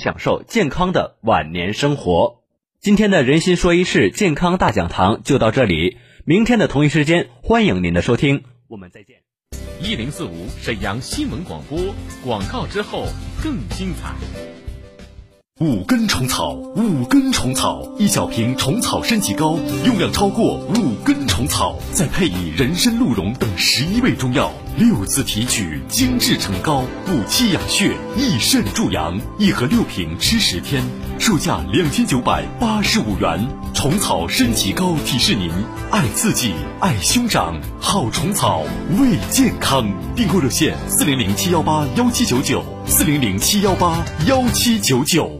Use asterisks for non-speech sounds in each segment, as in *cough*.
享受健康的晚年生活。今天的人心说一事健康大讲堂就到这里，明天的同一时间欢迎您的收听，我们再见。一零四五沈阳新闻广播广告之后更精彩。五根虫草，五根虫草，一小瓶虫草升级膏，用量超过五根虫草，再配以人参、鹿茸等十一味中药，六次提取，精制成膏，补气养血，益肾助阳。一盒六瓶，吃十天，售价两千九百八十五元。虫草升级膏提示您：爱自己，爱兄长，好虫草为健康。订购热线：四零零七幺八幺七九九，四零零七幺八幺七九九。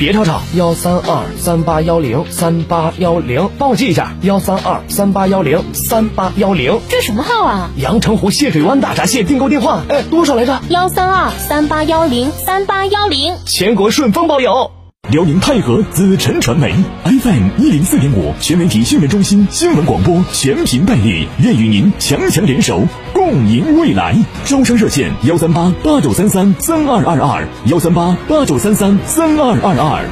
别吵吵，幺三二三八幺零三八幺零，帮我记一下，幺三二三八幺零三八幺零。这什么号啊？阳澄湖蟹水湾大闸蟹订购电话，哎，多少来着？幺三二三八幺零三八幺零，全国顺丰包邮。辽宁泰和紫辰传媒 FM 一零四点五全媒体新闻中心新闻广播全频代理，愿与您强强联手，共赢未来。招商热线：幺三八八九三三三二二二，幺三八八九三三三二二二。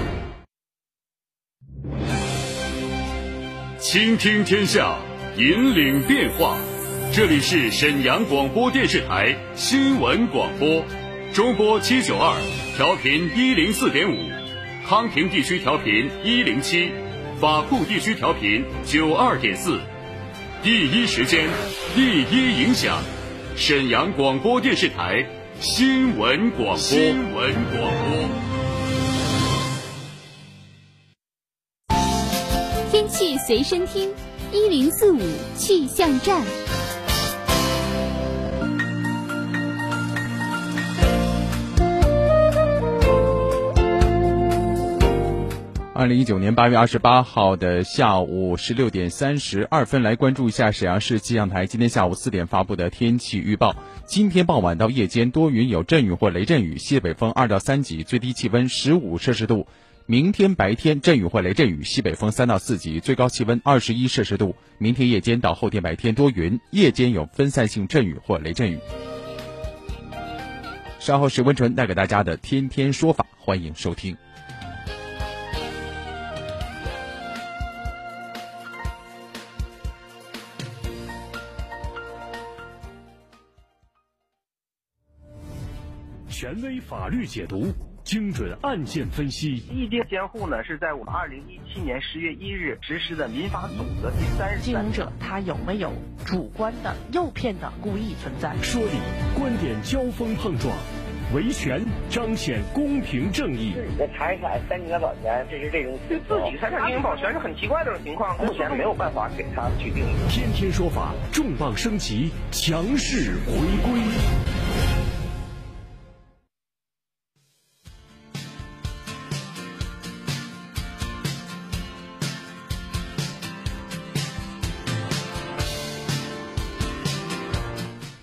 倾听天下，引领变化。这里是沈阳广播电视台新闻广播，中波七九二，调频一零四点五。康平地区调频一零七，法库地区调频九二点四，第一时间，第一影响，沈阳广播电视台新闻广播。新闻广播。天气随身听，一零四五气象站。二零一九年八月二十八号的下午十六点三十二分，来关注一下沈阳市气象台今天下午四点发布的天气预报。今天傍晚到夜间多云有阵雨或雷阵雨，西北风二到三级，最低气温十五摄氏度。明天白天阵雨或雷阵雨，西北风三到四级，最高气温二十一摄氏度。明天夜间到后天白天多云，夜间有分散性阵雨或雷阵雨。稍后是温纯带给大家的天天说法，欢迎收听。权威法律解读，精准案件分析。意定监护呢，是在我们二零一七年十月一日实施的民法总则第三十经营者他有没有主观的诱骗的故意存在？说理，观点交锋碰撞，维权彰显公平正义。自己的财产三年保全，这是这种对自己财产进行保全是很奇怪的一种情况，目前没有办法给他去定义。天天说法，重磅升级，强势回归。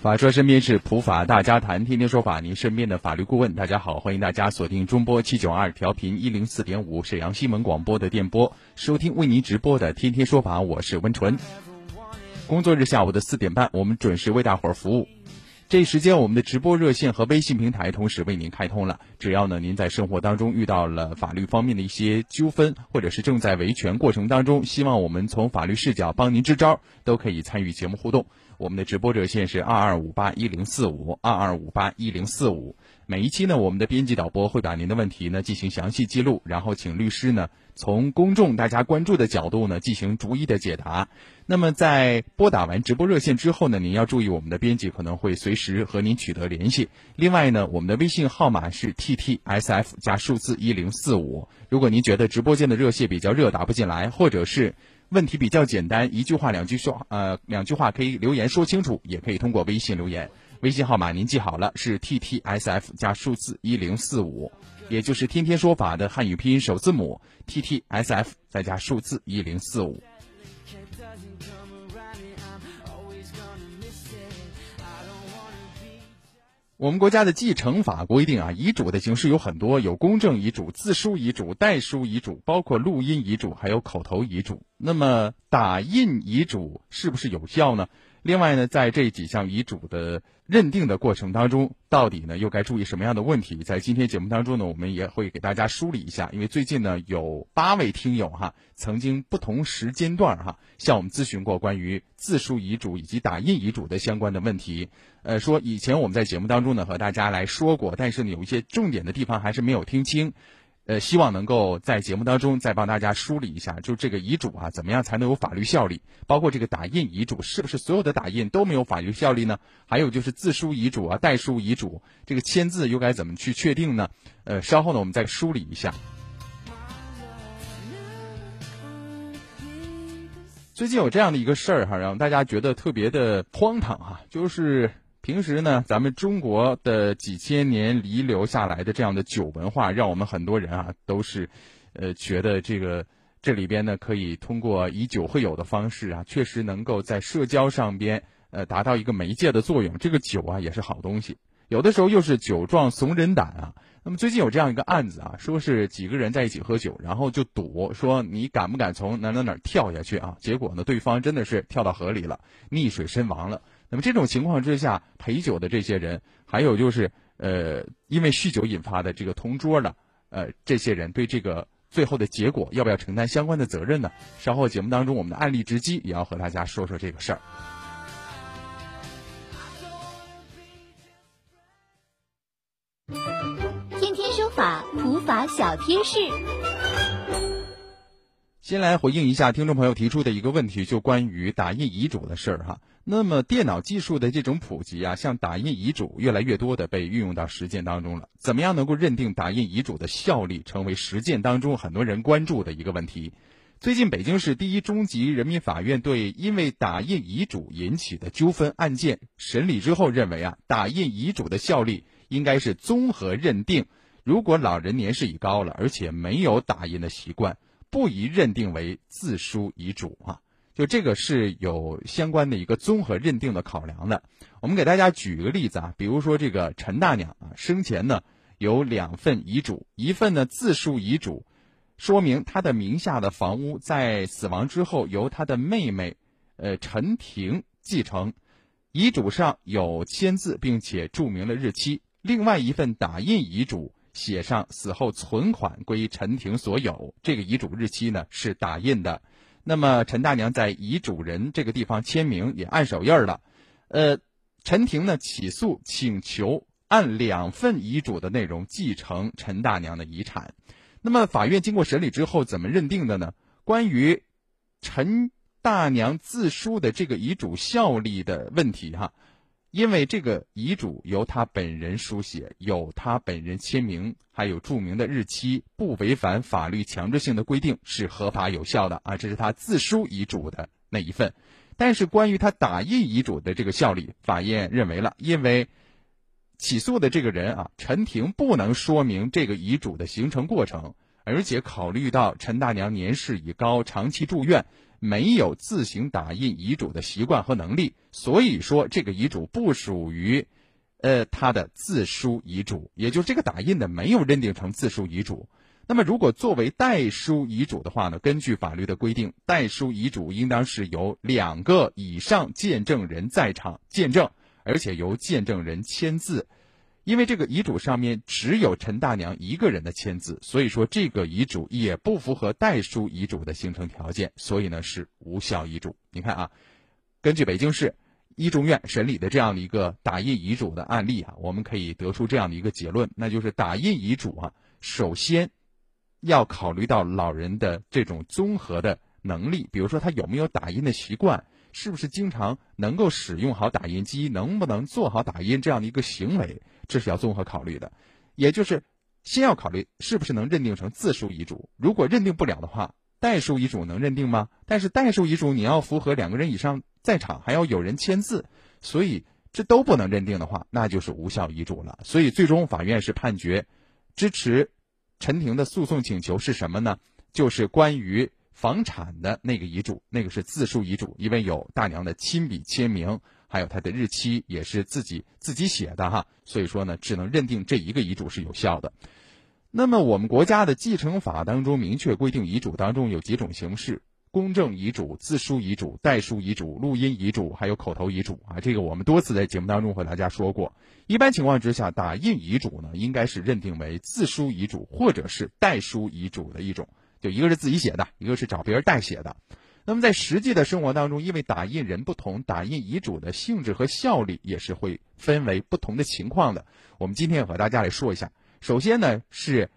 法说身边是普法大家谈，天天说法，您身边的法律顾问。大家好，欢迎大家锁定中波七九二调频一零四点五沈阳新闻广播的电波，收听为您直播的天天说法。我是温纯。工作日下午的四点半，我们准时为大伙儿服务。这时间，我们的直播热线和微信平台同时为您开通了。只要呢，您在生活当中遇到了法律方面的一些纠纷，或者是正在维权过程当中，希望我们从法律视角帮您支招，都可以参与节目互动。我们的直播热线是二二五八一零四五二二五八一零四五。每一期呢，我们的编辑导播会把您的问题呢进行详细记录，然后请律师呢从公众大家关注的角度呢进行逐一的解答。那么在拨打完直播热线之后呢，您要注意我们的编辑可能会随时和您取得联系。另外呢，我们的微信号码是 T T S F 加数字一零四五。如果您觉得直播间的热线比较热，打不进来，或者是问题比较简单，一句话两句说呃两句话可以留言说清楚，也可以通过微信留言。微信号码您记好了，是 T T S F 加数字一零四五，也就是天天说法的汉语拼音首字母 T T S F 再加数字一零四五。我们国家的继承法规定啊，遗嘱的形式有很多，有公证遗嘱、自书遗嘱、代书遗嘱，包括录音遗嘱，还有口头遗嘱。那么打印遗嘱是不是有效呢？另外呢，在这几项遗嘱的认定的过程当中，到底呢又该注意什么样的问题？在今天节目当中呢，我们也会给大家梳理一下。因为最近呢，有八位听友哈，曾经不同时间段哈向我们咨询过关于自书遗嘱以及打印遗嘱的相关的问题。呃，说以前我们在节目当中呢和大家来说过，但是有一些重点的地方还是没有听清。呃，希望能够在节目当中再帮大家梳理一下，就这个遗嘱啊，怎么样才能有法律效力？包括这个打印遗嘱，是不是所有的打印都没有法律效力呢？还有就是自书遗嘱啊、代书遗嘱，这个签字又该怎么去确定呢？呃，稍后呢，我们再梳理一下。最近有这样的一个事儿哈，让大家觉得特别的荒唐哈，就是。平时呢，咱们中国的几千年遗留下来的这样的酒文化，让我们很多人啊都是，呃，觉得这个这里边呢可以通过以酒会友的方式啊，确实能够在社交上边呃达到一个媒介的作用。这个酒啊也是好东西，有的时候又是酒壮怂人胆啊。那么最近有这样一个案子啊，说是几个人在一起喝酒，然后就赌说你敢不敢从哪哪哪跳下去啊？结果呢，对方真的是跳到河里了，溺水身亡了。那么这种情况之下，陪酒的这些人，还有就是呃，因为酗酒引发的这个同桌的呃这些人，对这个最后的结果要不要承担相关的责任呢？稍后节目当中，我们的案例直击也要和大家说说这个事儿。天天说法，普法小贴士。先来回应一下听众朋友提出的一个问题，就关于打印遗嘱的事儿哈。那么电脑技术的这种普及啊，像打印遗嘱越来越多的被运用到实践当中了。怎么样能够认定打印遗嘱的效力，成为实践当中很多人关注的一个问题。最近北京市第一中级人民法院对因为打印遗嘱引起的纠纷案件审理之后认为啊，打印遗嘱的效力应该是综合认定，如果老人年事已高了，而且没有打印的习惯。不宜认定为自书遗嘱啊，就这个是有相关的一个综合认定的考量的。我们给大家举一个例子啊，比如说这个陈大娘啊，生前呢有两份遗嘱，一份呢自书遗嘱，说明她的名下的房屋在死亡之后由她的妹妹，呃陈婷继承，遗嘱上有签字，并且注明了日期。另外一份打印遗嘱。写上死后存款归陈婷所有，这个遗嘱日期呢是打印的，那么陈大娘在遗嘱人这个地方签名也按手印了，呃，陈婷呢起诉请求按两份遗嘱的内容继承陈大娘的遗产，那么法院经过审理之后怎么认定的呢？关于陈大娘自书的这个遗嘱效力的问题，哈。因为这个遗嘱由他本人书写，有他本人签名，还有注明的日期，不违反法律强制性的规定，是合法有效的啊。这是他自书遗嘱的那一份。但是关于他打印遗嘱的这个效力，法院认为了，因为起诉的这个人啊，陈婷不能说明这个遗嘱的形成过程，而且考虑到陈大娘年事已高，长期住院。没有自行打印遗嘱的习惯和能力，所以说这个遗嘱不属于，呃，他的自书遗嘱，也就是这个打印的没有认定成自书遗嘱。那么，如果作为代书遗嘱的话呢？根据法律的规定，代书遗嘱应当是由两个以上见证人在场见证，而且由见证人签字。因为这个遗嘱上面只有陈大娘一个人的签字，所以说这个遗嘱也不符合代书遗嘱的形成条件，所以呢是无效遗嘱。你看啊，根据北京市一中院审理的这样的一个打印遗嘱的案例啊，我们可以得出这样的一个结论，那就是打印遗嘱啊，首先要考虑到老人的这种综合的能力，比如说他有没有打印的习惯，是不是经常能够使用好打印机，能不能做好打印这样的一个行为，这是要综合考虑的。也就是先要考虑是不是能认定成自书遗嘱，如果认定不了的话，代书遗嘱能认定吗？但是代书遗嘱你要符合两个人以上在场，还要有人签字，所以这都不能认定的话，那就是无效遗嘱了。所以最终法院是判决支持陈婷的诉讼请求是什么呢？就是关于房产的那个遗嘱，那个是自书遗嘱，因为有大娘的亲笔签名，还有它的日期也是自己自己写的哈，所以说呢，只能认定这一个遗嘱是有效的。那么我们国家的继承法当中明确规定，遗嘱当中有几种形式：公证遗嘱、自书遗嘱、代书遗嘱、录音遗嘱，还有口头遗嘱啊。这个我们多次在节目当中和大家说过。一般情况之下，打印遗嘱呢，应该是认定为自书遗嘱或者是代书遗嘱的一种，就一个是自己写的，一个是找别人代写的。那么在实际的生活当中，因为打印人不同，打印遗嘱的性质和效力也是会分为不同的情况的。我们今天和大家来说一下。首先呢，是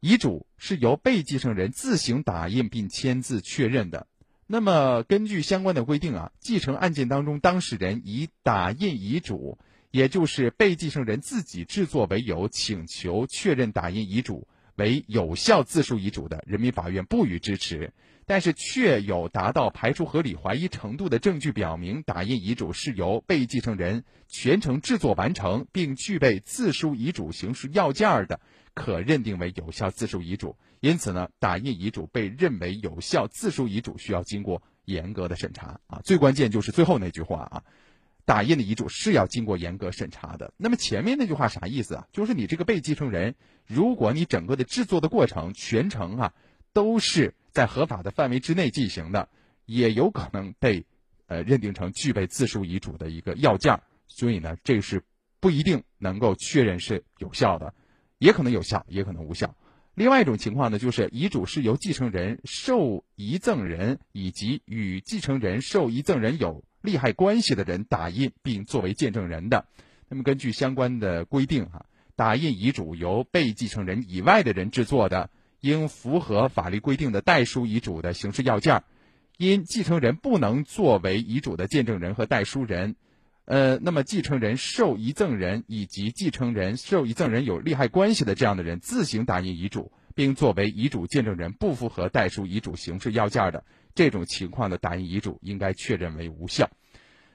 遗嘱是由被继承人自行打印并签字确认的。那么根据相关的规定啊，继承案件当中当事人以打印遗嘱，也就是被继承人自己制作为由，请求确认打印遗嘱为有效自书遗嘱的，人民法院不予支持。但是确有达到排除合理怀疑程度的证据，表明打印遗嘱是由被继承人全程制作完成，并具备自书遗嘱形式要件的，可认定为有效自书遗嘱。因此呢，打印遗嘱被认为有效自书遗嘱，需要经过严格的审查啊。最关键就是最后那句话啊，打印的遗嘱是要经过严格审查的。那么前面那句话啥意思啊？就是你这个被继承人，如果你整个的制作的过程全程啊都是。在合法的范围之内进行的，也有可能被，呃，认定成具备自书遗嘱的一个要件所以呢，这是不一定能够确认是有效的，也可能有效，也可能无效。另外一种情况呢，就是遗嘱是由继承人、受遗赠人以及与继承人、受遗赠人有利害关系的人打印并作为见证人的。那么根据相关的规定哈，打印遗嘱由被继承人以外的人制作的。应符合法律规定的代书遗嘱的形式要件因继承人不能作为遗嘱的见证人和代书人，呃，那么继承人、受遗赠人以及继承人、受遗赠人有利害关系的这样的人自行打印遗嘱，并作为遗嘱见证人，不符合代书遗嘱形式要件的这种情况的打印遗嘱，应该确认为无效。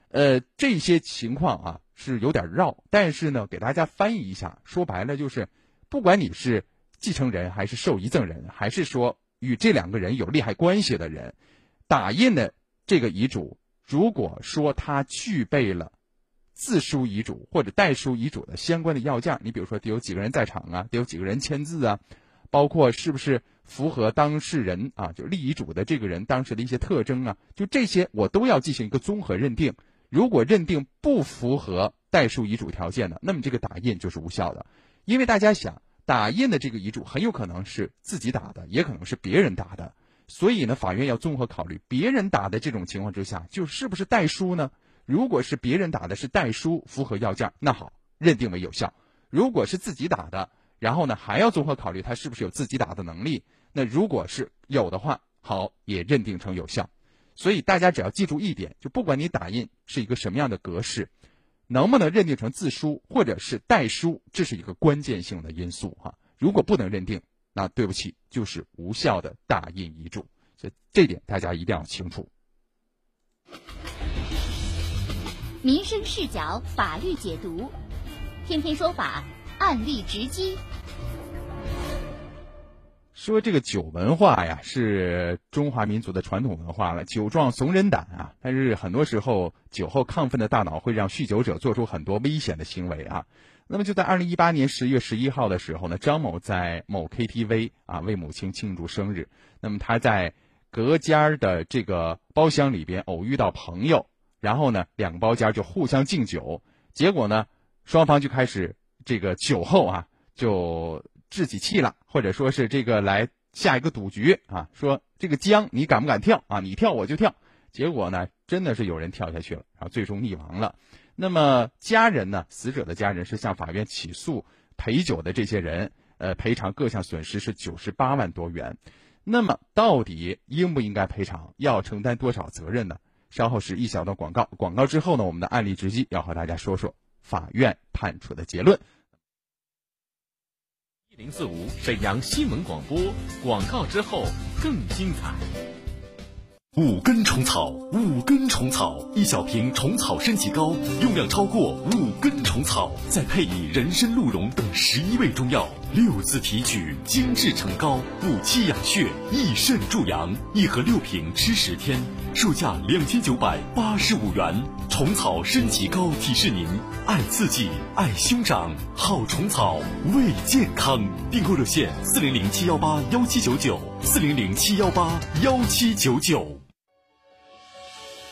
呃，这些情况啊是有点绕，但是呢，给大家翻译一下，说白了就是，不管你是。继承人还是受遗赠人，还是说与这两个人有利害关系的人，打印的这个遗嘱，如果说他具备了自书遗嘱或者代书遗嘱的相关的要件，你比如说得有几个人在场啊，得有几个人签字啊，包括是不是符合当事人啊，就立遗嘱的这个人当时的一些特征啊，就这些我都要进行一个综合认定。如果认定不符合代书遗嘱条件的，那么这个打印就是无效的，因为大家想。打印的这个遗嘱很有可能是自己打的，也可能是别人打的，所以呢，法院要综合考虑别人打的这种情况之下，就是不是代书呢？如果是别人打的是代书，符合要件，那好，认定为有效；如果是自己打的，然后呢，还要综合考虑他是不是有自己打的能力。那如果是有的话，好，也认定成有效。所以大家只要记住一点，就不管你打印是一个什么样的格式。能不能认定成自书或者是代书，这是一个关键性的因素哈。如果不能认定，那对不起，就是无效的打印遗嘱。所以这点大家一定要清楚。民生视角，法律解读，天天说法，案例直击。说这个酒文化呀，是中华民族的传统文化了。酒壮怂人胆啊，但是很多时候酒后亢奋的大脑会让酗酒者做出很多危险的行为啊。那么就在二零一八年十月十一号的时候呢，张某在某 KTV 啊为母亲庆祝生日。那么他在隔间的这个包厢里边偶遇到朋友，然后呢两个包间就互相敬酒，结果呢双方就开始这个酒后啊就。置起气了，或者说是这个来下一个赌局啊，说这个江你敢不敢跳啊？你跳我就跳。结果呢，真的是有人跳下去了，然后最终溺亡了。那么家人呢，死者的家人是向法院起诉陪酒的这些人，呃，赔偿各项损失是九十八万多元。那么，到底应不应该赔偿？要承担多少责任呢？稍后是一小段广告，广告之后呢，我们的案例直击要和大家说说法院判处的结论。零四五沈阳新闻广播，广告之后更精彩。五根虫草，五根虫草，一小瓶虫草升级膏，用量超过五根虫草，再配以人参、鹿茸等十一味中药，六次提取，精制成膏，补气养血，益肾助阳。一盒六瓶，吃十天，售价两千九百八十五元。虫草升级膏提示您：爱刺激，爱兄长，好虫草为健康。订购热线：四零零七幺八幺七九九，四零零七幺八幺七九九。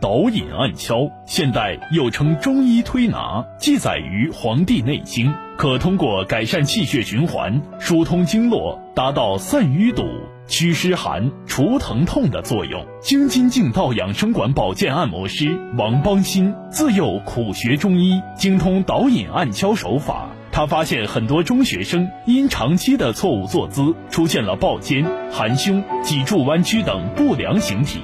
导引按敲，现代又称中医推拿，记载于《黄帝内经》，可通过改善气血循环、疏通经络，达到散淤堵、祛湿寒、除疼痛的作用。京津劲道养生馆保健按摩师王邦新，自幼苦学中医，精通导引按敲手法。他发现很多中学生因长期的错误坐姿，出现了抱肩、含胸、脊柱弯曲等不良形体。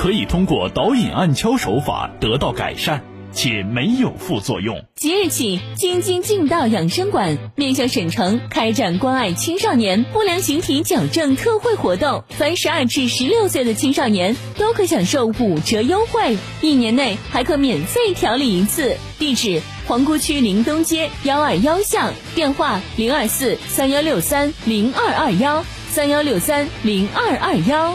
可以通过导引按敲手法得到改善，且没有副作用。即日起，京津劲道养生馆面向省城开展关爱青少年不良形体矫正特惠活动，凡十二至十六岁的青少年都可享受五折优惠，一年内还可免费调理一次。地址：皇姑区临东街幺二幺巷，电话：零二四三幺六三零二二幺三幺六三零二二幺。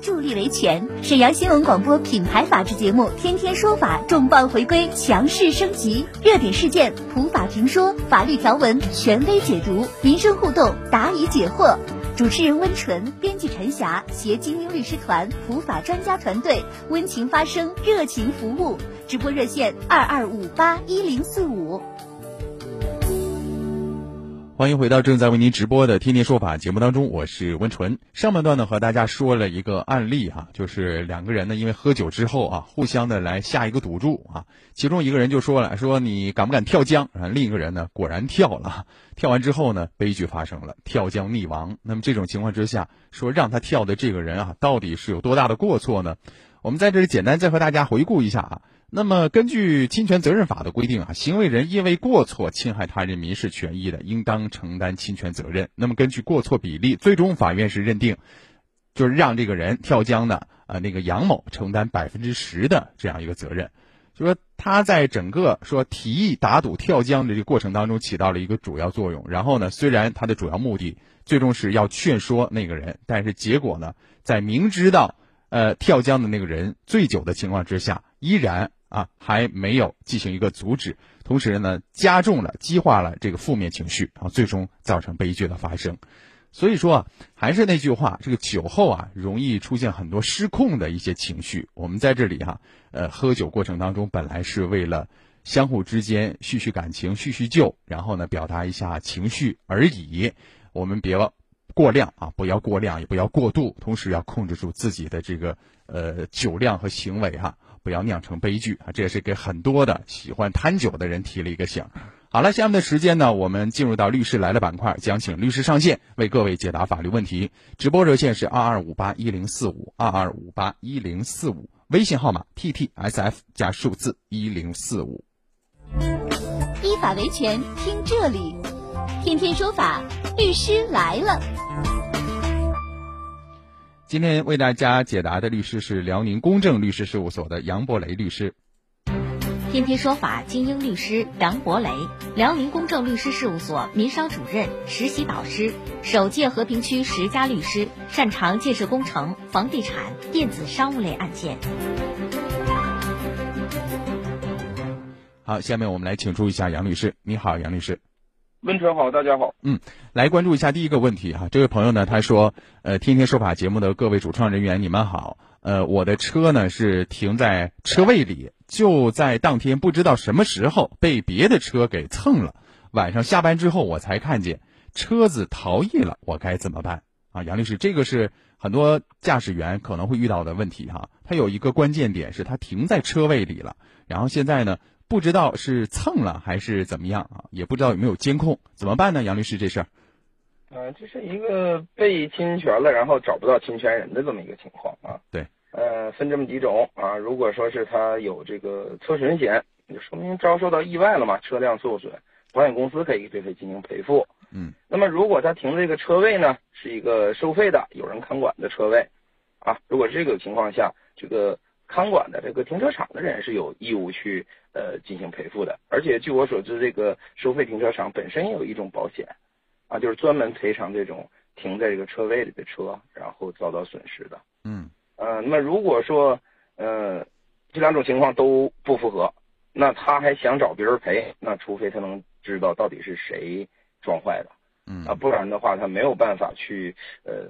助力维权。沈阳新闻广播品牌法制节目《天天说法》重磅回归，强势升级。热点事件普法评说，法律条文权威解读，民生互动答疑解惑。主持人温纯，编辑陈霞，携精英律师团、普法专家团队，温情发声，热情服务。直播热线二二五八一零四五。欢迎回到正在为您直播的《天天说法》节目当中，我是温纯。上半段呢，和大家说了一个案例哈，就是两个人呢，因为喝酒之后啊，互相的来下一个赌注啊。其中一个人就说了，说你敢不敢跳江？啊，另一个人呢，果然跳了。跳完之后呢，悲剧发生了，跳江溺亡。那么这种情况之下，说让他跳的这个人啊，到底是有多大的过错呢？我们在这里简单再和大家回顾一下啊。那么，根据侵权责任法的规定啊，行为人因为过错侵害他人民事权益的，应当承担侵权责任。那么，根据过错比例，最终法院是认定，就是让这个人跳江的啊，那个杨某承担百分之十的这样一个责任，就说他在整个说提议打赌跳江的这个过程当中起到了一个主要作用。然后呢，虽然他的主要目的最终是要劝说那个人，但是结果呢，在明知道呃跳江的那个人醉酒的情况之下，依然。啊，还没有进行一个阻止，同时呢，加重了、激化了这个负面情绪，然后最终造成悲剧的发生。所以说啊，还是那句话，这个酒后啊，容易出现很多失控的一些情绪。我们在这里哈，呃，喝酒过程当中本来是为了相互之间叙叙感情、叙叙旧，然后呢表达一下情绪而已。我们别过量啊，不要过量，也不要过度，同时要控制住自己的这个呃酒量和行为哈，不要酿成悲剧啊。这也是给很多的喜欢贪酒的人提了一个醒。好了，下面的时间呢，我们进入到律师来了板块，将请律师上线为各位解答法律问题。直播热线是二二五八一零四五二二五八一零四五，微信号码 t t s f 加数字一零四五。依法维权，听这里，天天说法，律师来了。今天为大家解答的律师是辽宁公正律师事务所的杨博雷律师。天天说法精英律师杨博雷，辽宁公正律师事务所民商主任、实习导师，首届和平区十佳律师，擅长建设工程、房地产、电子商务类案件。好，下面我们来请出一下杨律师。你好，杨律师。温晨好，大家好。嗯，来关注一下第一个问题哈。这位朋友呢，他说，呃，天天说法节目的各位主创人员，你们好。呃，我的车呢是停在车位里，就在当天不知道什么时候被别的车给蹭了。晚上下班之后我才看见车子逃逸了，我该怎么办？啊，杨律师，这个是很多驾驶员可能会遇到的问题哈。他有一个关键点是他停在车位里了，然后现在呢不知道是蹭了还是怎么样啊，也不知道有没有监控，怎么办呢？杨律师，这事儿。呃，这是一个被侵权了，然后找不到侵权人的这么一个情况啊。对。呃，分这么几种啊。如果说是他有这个车损险，就说明遭受到意外了嘛，车辆受损，保险公司可以对他进行赔付。嗯。那么如果他停的这个车位呢，是一个收费的、有人看管的车位，啊，如果这个情况下，这个看管的这个停车场的人是有义务去呃进行赔付的。而且据我所知，这个收费停车场本身也有一种保险。啊，就是专门赔偿这种停在这个车位里的车，然后遭到损失的。嗯，呃，那么如果说，呃，这两种情况都不符合，那他还想找别人赔，那除非他能知道到底是谁撞坏的。嗯，啊，不然的话，他没有办法去呃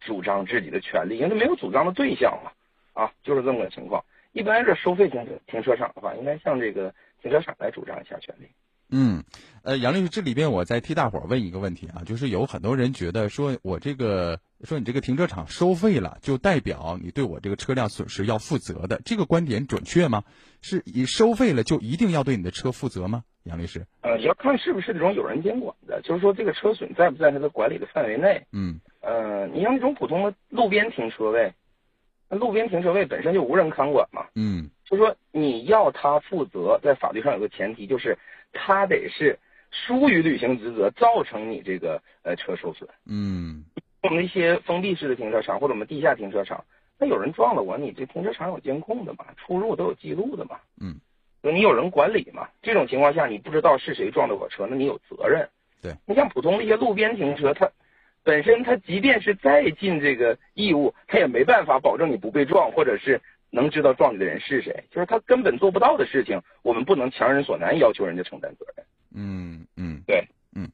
主张自己的权利，因为他没有主张的对象嘛。啊，就是这么个情况。一般是收费停车停车场的话，应该向这个停车场来主张一下权利。嗯，呃，杨律师，这里边我再替大伙儿问一个问题啊，就是有很多人觉得说我这个说你这个停车场收费了，就代表你对我这个车辆损失要负责的，这个观点准确吗？是以收费了就一定要对你的车负责吗？杨律师？呃，要看是不是这种有人监管的，就是说这个车损在不在他的管理的范围内。嗯。呃，你像那种普通的路边停车位，那路边停车位本身就无人看管嘛。嗯。就说你要他负责，在法律上有个前提就是。他得是疏于履行职责，造成你这个呃车受损。嗯，我们一些封闭式的停车场或者我们地下停车场，那有人撞了我，你这停车场有监控的嘛，出入都有记录的嘛。嗯，你有人管理嘛？这种情况下，你不知道是谁撞的我车，那你有责任。对你像普通的一些路边停车，它本身它即便是再尽这个义务，它也没办法保证你不被撞，或者是。能知道撞你的人是谁，就是他根本做不到的事情，我们不能强人所难，要求人家承担责任。嗯嗯，对，嗯，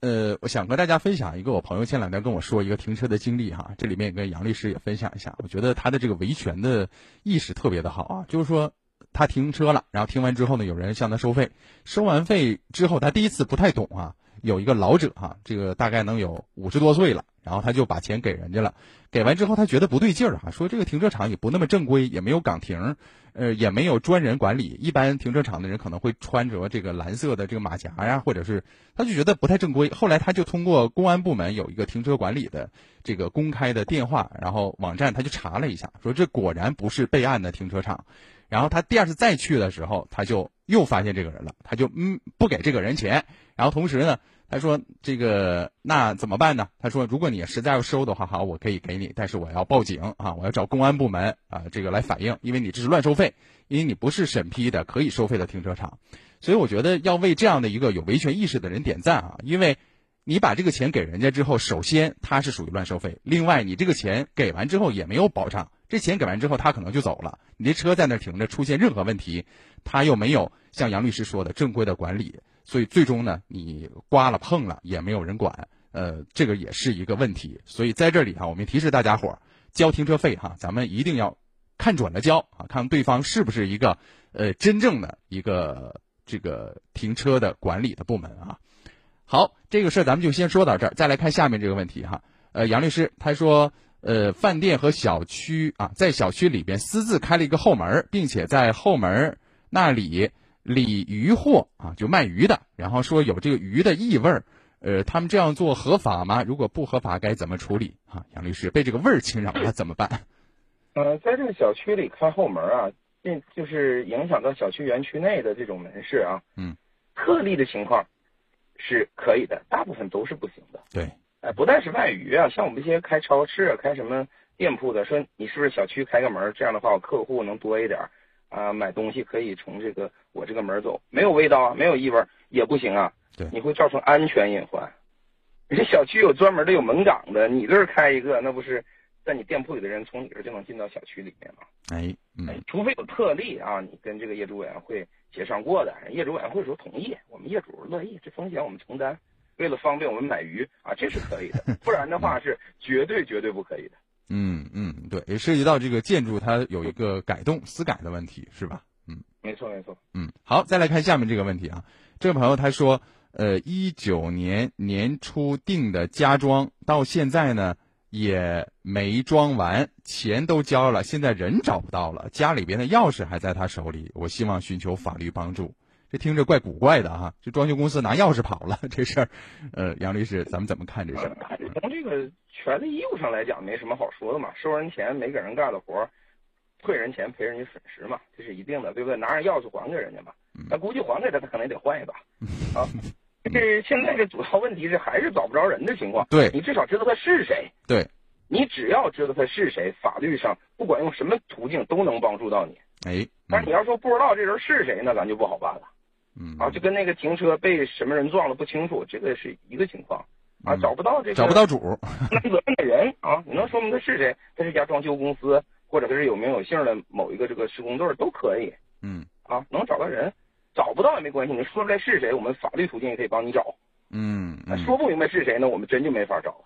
呃，我想和大家分享一个我朋友前两天跟我说一个停车的经历哈，这里面也跟杨律师也分享一下，我觉得他的这个维权的意识特别的好啊，就是说他停车了，然后停完之后呢，有人向他收费，收完费之后他第一次不太懂啊，有一个老者哈，这个大概能有五十多岁了。然后他就把钱给人家了，给完之后他觉得不对劲儿啊，说这个停车场也不那么正规，也没有岗亭，呃，也没有专人管理。一般停车场的人可能会穿着这个蓝色的这个马甲呀，或者是他就觉得不太正规。后来他就通过公安部门有一个停车管理的这个公开的电话，然后网站他就查了一下，说这果然不是备案的停车场。然后他第二次再去的时候，他就又发现这个人了，他就嗯不给这个人钱，然后同时呢。他说：“这个那怎么办呢？”他说：“如果你实在要收的话，好，我可以给你，但是我要报警啊，我要找公安部门啊，这个来反映，因为你这是乱收费，因为你不是审批的可以收费的停车场，所以我觉得要为这样的一个有维权意识的人点赞啊，因为你把这个钱给人家之后，首先他是属于乱收费，另外你这个钱给完之后也没有保障，这钱给完之后他可能就走了，你这车在那停着，出现任何问题，他又没有像杨律师说的正规的管理。”所以最终呢，你刮了碰了也没有人管，呃，这个也是一个问题。所以在这里哈，我们提示大家伙儿交停车费哈，咱们一定要看准了交啊，看对方是不是一个呃真正的一个这个停车的管理的部门啊。好，这个事儿咱们就先说到这儿，再来看下面这个问题哈。呃，杨律师他说，呃，饭店和小区啊，在小区里边私自开了一个后门，并且在后门那里理鱼货啊，就卖鱼的，然后说有这个鱼的异味儿。呃，他们这样做合法吗？如果不合法，该怎么处理？啊，杨律师被这个味儿侵扰了怎么办？*laughs* 呃，在这个小区里开后门啊，这就是影响到小区园区内的这种门市啊。嗯。特例的情况是可以的，大部分都是不行的。对。哎，不但是卖鱼啊，像我们这些开超市、开什么店铺的，说你是不是小区开个门？这样的话，我客户能多一点啊，买东西可以从这个我这个门走，没有味道啊，没有异味也不行啊。对，你会造成安全隐患。你小区有专门的有门岗的，你这儿开一个，那不是在你店铺里的人从你这儿就能进到小区里面吗？哎，哎，除非有特例啊，你跟这个业主委员会协商过的，业主委员会说同意，我们业主乐意，这风险我们承担，为了方便我们买鱼啊，这是可以的。*laughs* 不然的话是绝对绝对不可以的。嗯嗯，对，也涉及到这个建筑它有一个改动私改的问题，是吧？嗯，没错没错。嗯，好，再来看下面这个问题啊，这位朋友他说。呃，一九年年初定的家装，到现在呢也没装完，钱都交了，现在人找不到了，家里边的钥匙还在他手里，我希望寻求法律帮助。这听着怪古怪的哈，这装修公司拿钥匙跑了，这事儿，呃，杨律师，咱们怎么看这事儿？从这个权利义务上来讲，没什么好说的嘛，收人钱没给人干的活，退人钱赔人家损失嘛，这是一定的，对不对？拿着钥匙还给人家嘛，那估计还给他，他可能也得换一把 *laughs* 啊。这现在这主要问题是还是找不着人的情况。对你至少知道他是谁。对，你只要知道他是谁，法律上不管用什么途径都能帮助到你。哎，但是你要说不知道这人是谁，那咱就不好办了。嗯啊，就跟那个停车被什么人撞了不清楚，这个是一个情况啊，找不到这个找不到主，*laughs* 那责任的人啊，你能说明他是谁？他是家装修公司，或者他是有名有姓的某一个这个施工队都可以。嗯啊，能找到人。找不到也没关系，你说出来是谁，我们法律途径也可以帮你找。嗯，说不明白是谁呢，我们真就没法找了。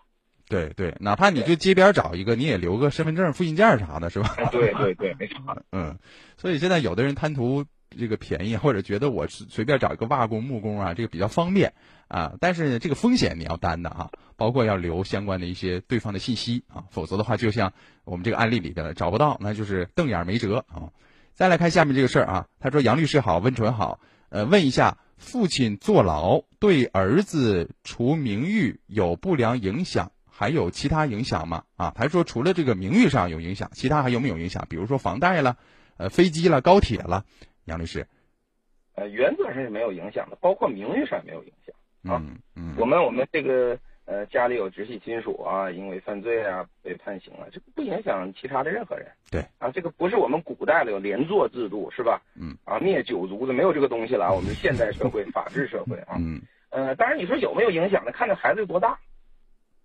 对对，哪怕你就街边找一个，你也留个身份证、复印件啥的，是吧？对对对，没错。*laughs* 嗯，所以现在有的人贪图这个便宜，*laughs* 或者觉得我随便找一个瓦工、木工啊，这个比较方便啊，但是这个风险你要担的哈，包括要留相关的一些对方的信息啊，否则的话，就像我们这个案例里边的，找不到，那就是瞪眼没辙啊。再来看下面这个事儿啊，他说：“杨律师好，温纯好，呃，问一下，父亲坐牢对儿子除名誉有不良影响，还有其他影响吗？啊，他说除了这个名誉上有影响，其他还有没有影响？比如说房贷了，呃，飞机了，高铁了，杨律师。呃，原则上是没有影响的，包括名誉上也没有影响啊。嗯，我们我们这个。”呃，家里有直系亲属啊，因为犯罪啊被判刑了，这个不影响其他的任何人。对啊，这个不是我们古代的有连坐制度是吧？嗯啊，灭九族的没有这个东西了，我们现代社会法治社会啊。嗯呃，当然你说有没有影响呢？看这孩子有多大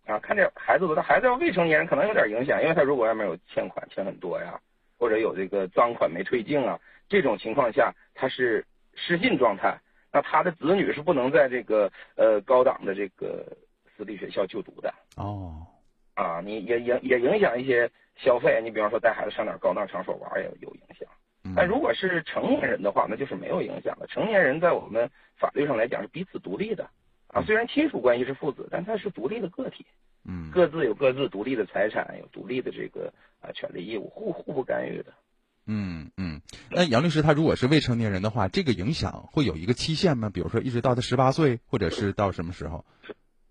啊，看这孩子多大，孩子要未成年人可能有点影响，因为他如果外面有欠款欠很多呀，或者有这个赃款没退净啊，这种情况下他是失信状态，那他的子女是不能在这个呃高档的这个。私立学校就读的哦，啊，你也影也影响一些消费。你比方说带孩子上点高档场所玩也有影响。但如果是成年人的话，那就是没有影响的。成年人在我们法律上来讲是彼此独立的啊，虽然亲属关系是父子，但他是独立的个体，嗯，各自有各自独立的财产，有独立的这个啊权利义务，互互不干预的。嗯嗯，那杨律师他如果是未成年人的话，这个影响会有一个期限吗？比如说一直到他十八岁，或者是到什么时候？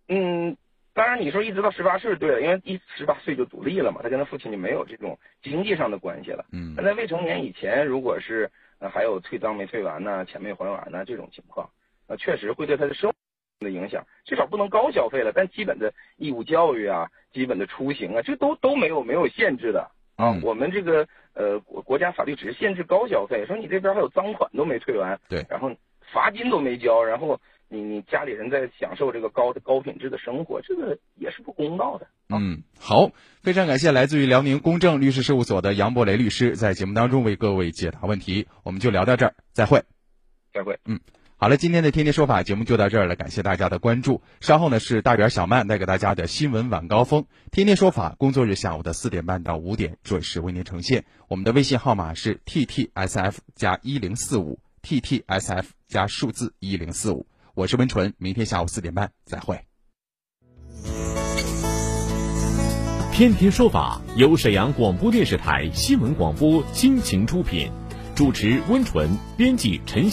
嗯，当然你说一直到十八岁对了，因为一十八岁就独立了嘛，他跟他父亲就没有这种经济上的关系了。嗯，那在未成年以前，如果是呃还有退赃没退完呢，钱没还完呢这种情况，那确实会对他的生活的影响，至少不能高消费了，但基本的义务教育啊，基本的出行啊，这都都没有没有限制的啊。我们这个呃国国家法律只是限制高消费，说你这边还有赃款都没退完，对，然后罚金都没交，然后。你你家里人在享受这个高的高品质的生活，这个也是不公道的。嗯，好，非常感谢来自于辽宁公正律师事务所的杨博雷律师在节目当中为各位解答问题，我们就聊到这儿，再会。再会。嗯。好了，今天的天天说法节目就到这儿了，感谢大家的关注。稍后呢是大圆小曼带给大家的新闻晚高峰，天天说法工作日下午的四点半到五点准时为您呈现。我们的微信号码是 t t s f 加一零四五 t t s f 加数字一零四五。我是温纯，明天下午四点半再会。天天说法由沈阳广播电视台新闻广播倾情出品，主持温纯，编辑陈晓。